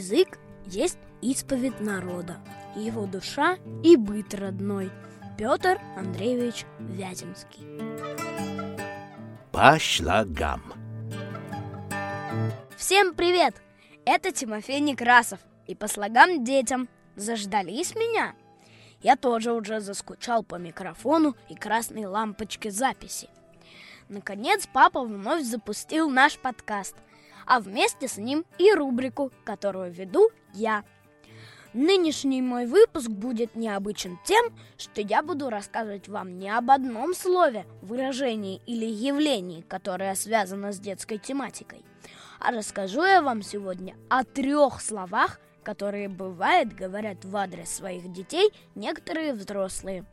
Язык есть исповедь народа, его душа и быт родной. Петр Андреевич Вяземский. По шлагам. Всем привет! Это Тимофей Некрасов. И по слогам детям заждались меня. Я тоже уже заскучал по микрофону и красной лампочке записи. Наконец папа вновь запустил наш подкаст, а вместе с ним и рубрику, которую веду я. Нынешний мой выпуск будет необычен тем, что я буду рассказывать вам не об одном слове, выражении или явлении, которое связано с детской тематикой, а расскажу я вам сегодня о трех словах, которые, бывает, говорят в адрес своих детей некоторые взрослые.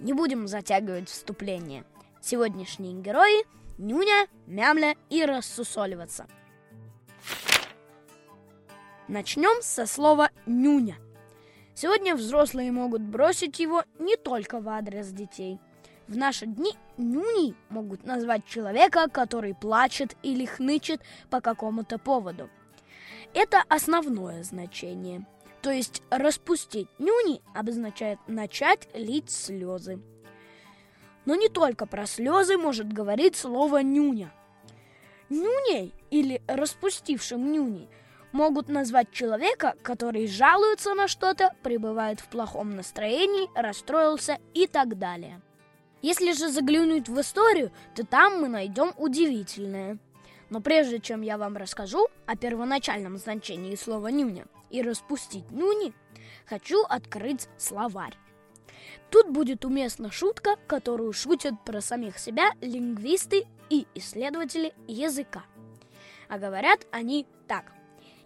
Не будем затягивать вступление. Сегодняшние герои – Нюня, Мямля и Рассусоливаться. Начнем со слова «нюня». Сегодня взрослые могут бросить его не только в адрес детей. В наши дни нюней могут назвать человека, который плачет или хнычет по какому-то поводу. Это основное значение. То есть распустить нюни обозначает начать лить слезы. Но не только про слезы может говорить слово «нюня». Нюней или распустившим нюней могут назвать человека, который жалуется на что-то, пребывает в плохом настроении, расстроился и так далее. Если же заглянуть в историю, то там мы найдем удивительное. Но прежде чем я вам расскажу о первоначальном значении слова «нюня» и распустить «нюни», хочу открыть словарь. Тут будет уместна шутка, которую шутят про самих себя лингвисты и исследователи языка. А говорят они так.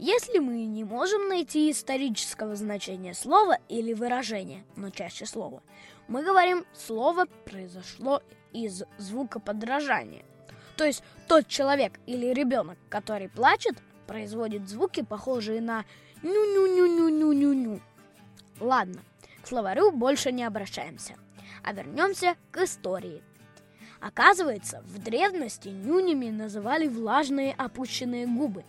Если мы не можем найти исторического значения слова или выражения, но чаще слова, мы говорим «слово произошло из звукоподражания». То есть тот человек или ребенок, который плачет, производит звуки, похожие на ню-ню-ню-ню-ню-ню-ню. Ладно, к словарю больше не обращаемся, а вернемся к истории. Оказывается, в древности нюнями называли влажные опущенные губы.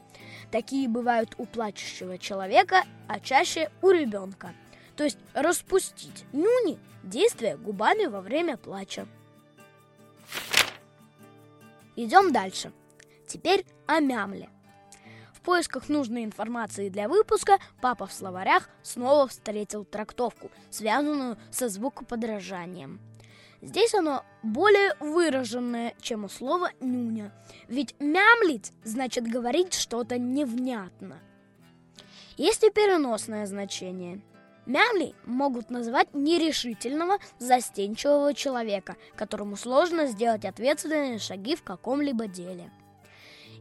Такие бывают у плачущего человека, а чаще у ребенка. То есть распустить нюни – действие губами во время плача. Идем дальше. Теперь о мямле – поисках нужной информации для выпуска папа в словарях снова встретил трактовку, связанную со звукоподражанием. Здесь оно более выраженное, чем у слова «нюня», ведь «мямлить» значит говорить что-то невнятно. Есть и переносное значение. Мямли могут назвать нерешительного, застенчивого человека, которому сложно сделать ответственные шаги в каком-либо деле –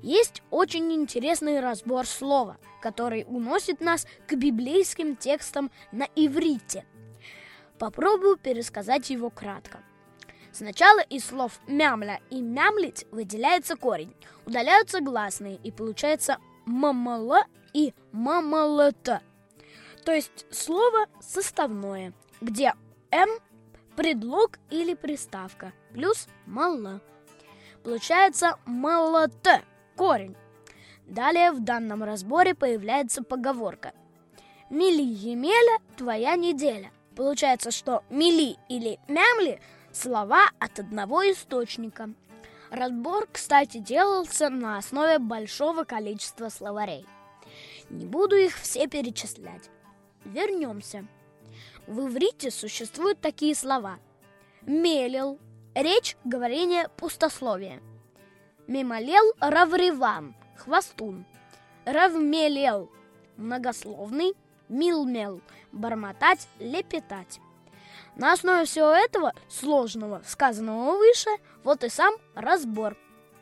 есть очень интересный разбор слова, который уносит нас к библейским текстам на иврите. Попробую пересказать его кратко. Сначала из слов «мямля» и «мямлить» выделяется корень, удаляются гласные и получается «мамала» и «мамалата». То есть слово составное, где «м» – предлог или приставка, плюс «мала». Получается «малата», корень. Далее в данном разборе появляется поговорка «Мили Емеля, твоя неделя». Получается, что «мили» или «мямли» – слова от одного источника. Разбор, кстати, делался на основе большого количества словарей. Не буду их все перечислять. Вернемся. В иврите существуют такие слова. Мелил – речь, говорение, пустословие – Мимолел равреван, хвостун. Равмелел, многословный. Милмел, бормотать, лепетать. На основе всего этого сложного, сказанного выше, вот и сам разбор.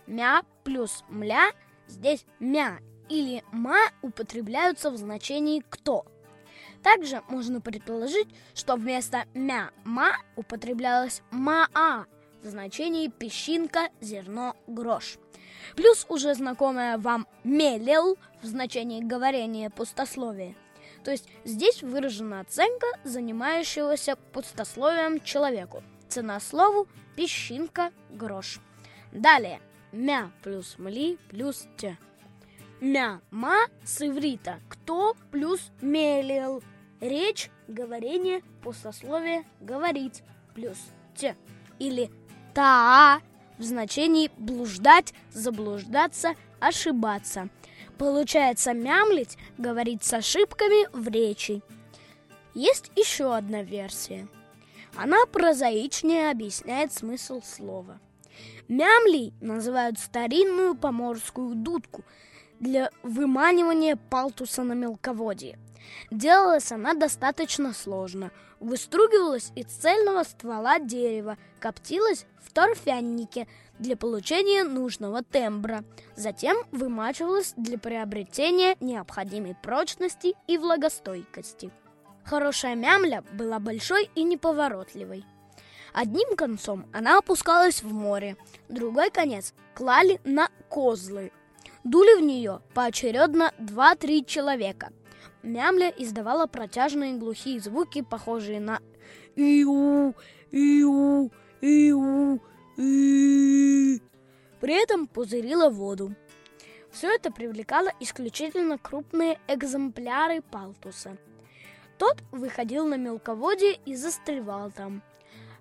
Мя плюс мля, здесь мя или ма употребляются в значении «кто». Также можно предположить, что вместо мя-ма употреблялось ма-а, в значении песчинка, зерно, грош. Плюс уже знакомая вам мелел в значении говорения пустословия. То есть здесь выражена оценка занимающегося пустословием человеку. Цена слову – песчинка, грош. Далее. Мя плюс мли плюс те. Мя-ма с иврита «кто» плюс мелил. Речь, говорение, послословие «говорить» плюс «те». Или «та» в значении блуждать, заблуждаться, ошибаться. Получается мямлить, говорить с ошибками в речи. Есть еще одна версия. Она прозаичнее объясняет смысл слова. Мямлей называют старинную поморскую дудку для выманивания палтуса на мелководье. Делалась она достаточно сложно. Выстругивалась из цельного ствола дерева, коптилась в торфяннике для получения нужного тембра. Затем вымачивалась для приобретения необходимой прочности и влагостойкости. Хорошая мямля была большой и неповоротливой. Одним концом она опускалась в море, другой конец клали на козлы. Дули в нее поочередно два-три человека. Мямля издавала протяжные глухие звуки, похожие на «иу, иу, иу, и». При этом пузырила воду. Все это привлекало исключительно крупные экземпляры палтуса – тот выходил на мелководье и застревал там.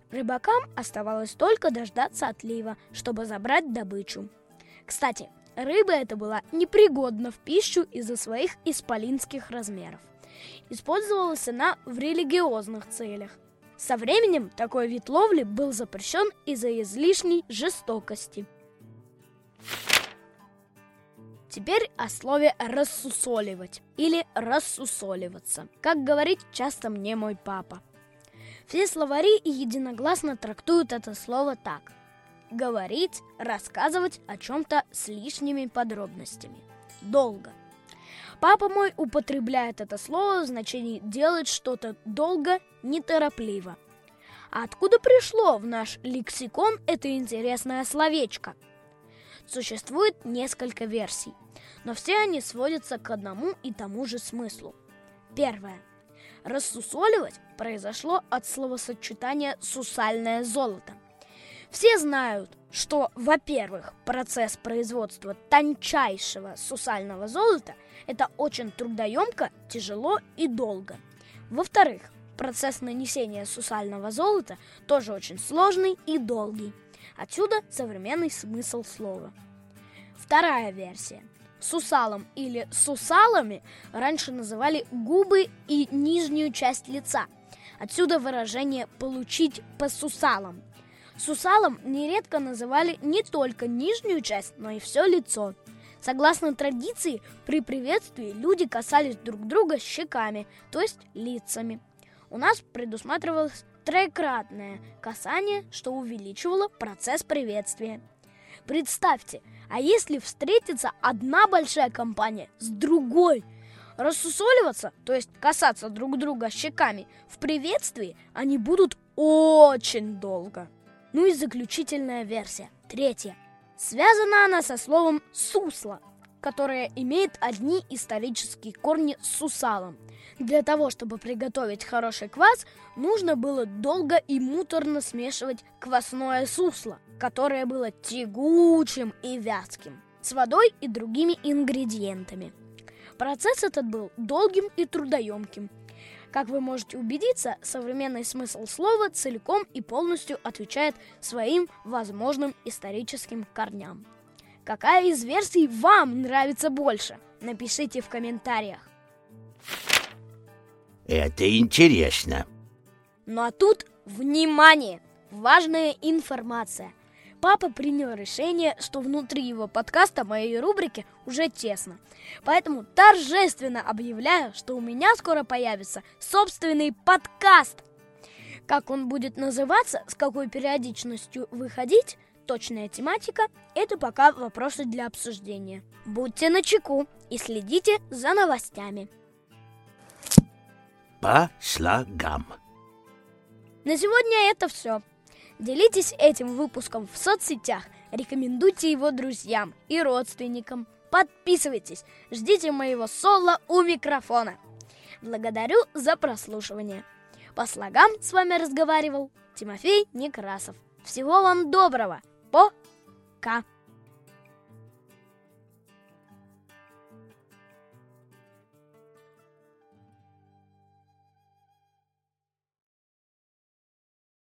Рыбакам оставалось только дождаться отлива, чтобы забрать добычу. Кстати, рыба эта была непригодна в пищу из-за своих исполинских размеров. Использовалась она в религиозных целях. Со временем такой вид ловли был запрещен из-за излишней жестокости. Теперь о слове «рассусоливать» или «рассусоливаться», как говорит часто мне мой папа. Все словари единогласно трактуют это слово так. Говорить, рассказывать о чем-то с лишними подробностями. Долго. Папа мой употребляет это слово в значении делать что-то долго, неторопливо. А откуда пришло в наш лексикон это интересное словечко – Существует несколько версий, но все они сводятся к одному и тому же смыслу. Первое. Рассусоливать произошло от словосочетания «сусальное золото». Все знают, что, во-первых, процесс производства тончайшего сусального золота – это очень трудоемко, тяжело и долго. Во-вторых, процесс нанесения сусального золота тоже очень сложный и долгий – Отсюда современный смысл слова. Вторая версия. Сусалом или сусалами раньше называли губы и нижнюю часть лица. Отсюда выражение «получить по сусалам». Сусалом нередко называли не только нижнюю часть, но и все лицо. Согласно традиции, при приветствии люди касались друг друга щеками, то есть лицами. У нас предусматривалось троекратное касание, что увеличивало процесс приветствия. Представьте, а если встретится одна большая компания с другой, рассусоливаться, то есть касаться друг друга щеками, в приветствии они будут очень долго. Ну и заключительная версия, третья. Связана она со словом «сусло», которое имеет одни исторические корни с сусалом. Для того, чтобы приготовить хороший квас, нужно было долго и муторно смешивать квасное сусло, которое было тягучим и вязким, с водой и другими ингредиентами. Процесс этот был долгим и трудоемким. Как вы можете убедиться, современный смысл слова целиком и полностью отвечает своим возможным историческим корням. Какая из версий вам нравится больше? Напишите в комментариях. Это интересно. Ну а тут, внимание, важная информация. Папа принял решение, что внутри его подкаста моей рубрики уже тесно. Поэтому торжественно объявляю, что у меня скоро появится собственный подкаст. Как он будет называться, с какой периодичностью выходить, точная тематика – это пока вопросы для обсуждения. Будьте начеку и следите за новостями по слогам. На сегодня это все. Делитесь этим выпуском в соцсетях, рекомендуйте его друзьям и родственникам. Подписывайтесь, ждите моего соло у микрофона. Благодарю за прослушивание. По слогам с вами разговаривал Тимофей Некрасов. Всего вам доброго. Пока.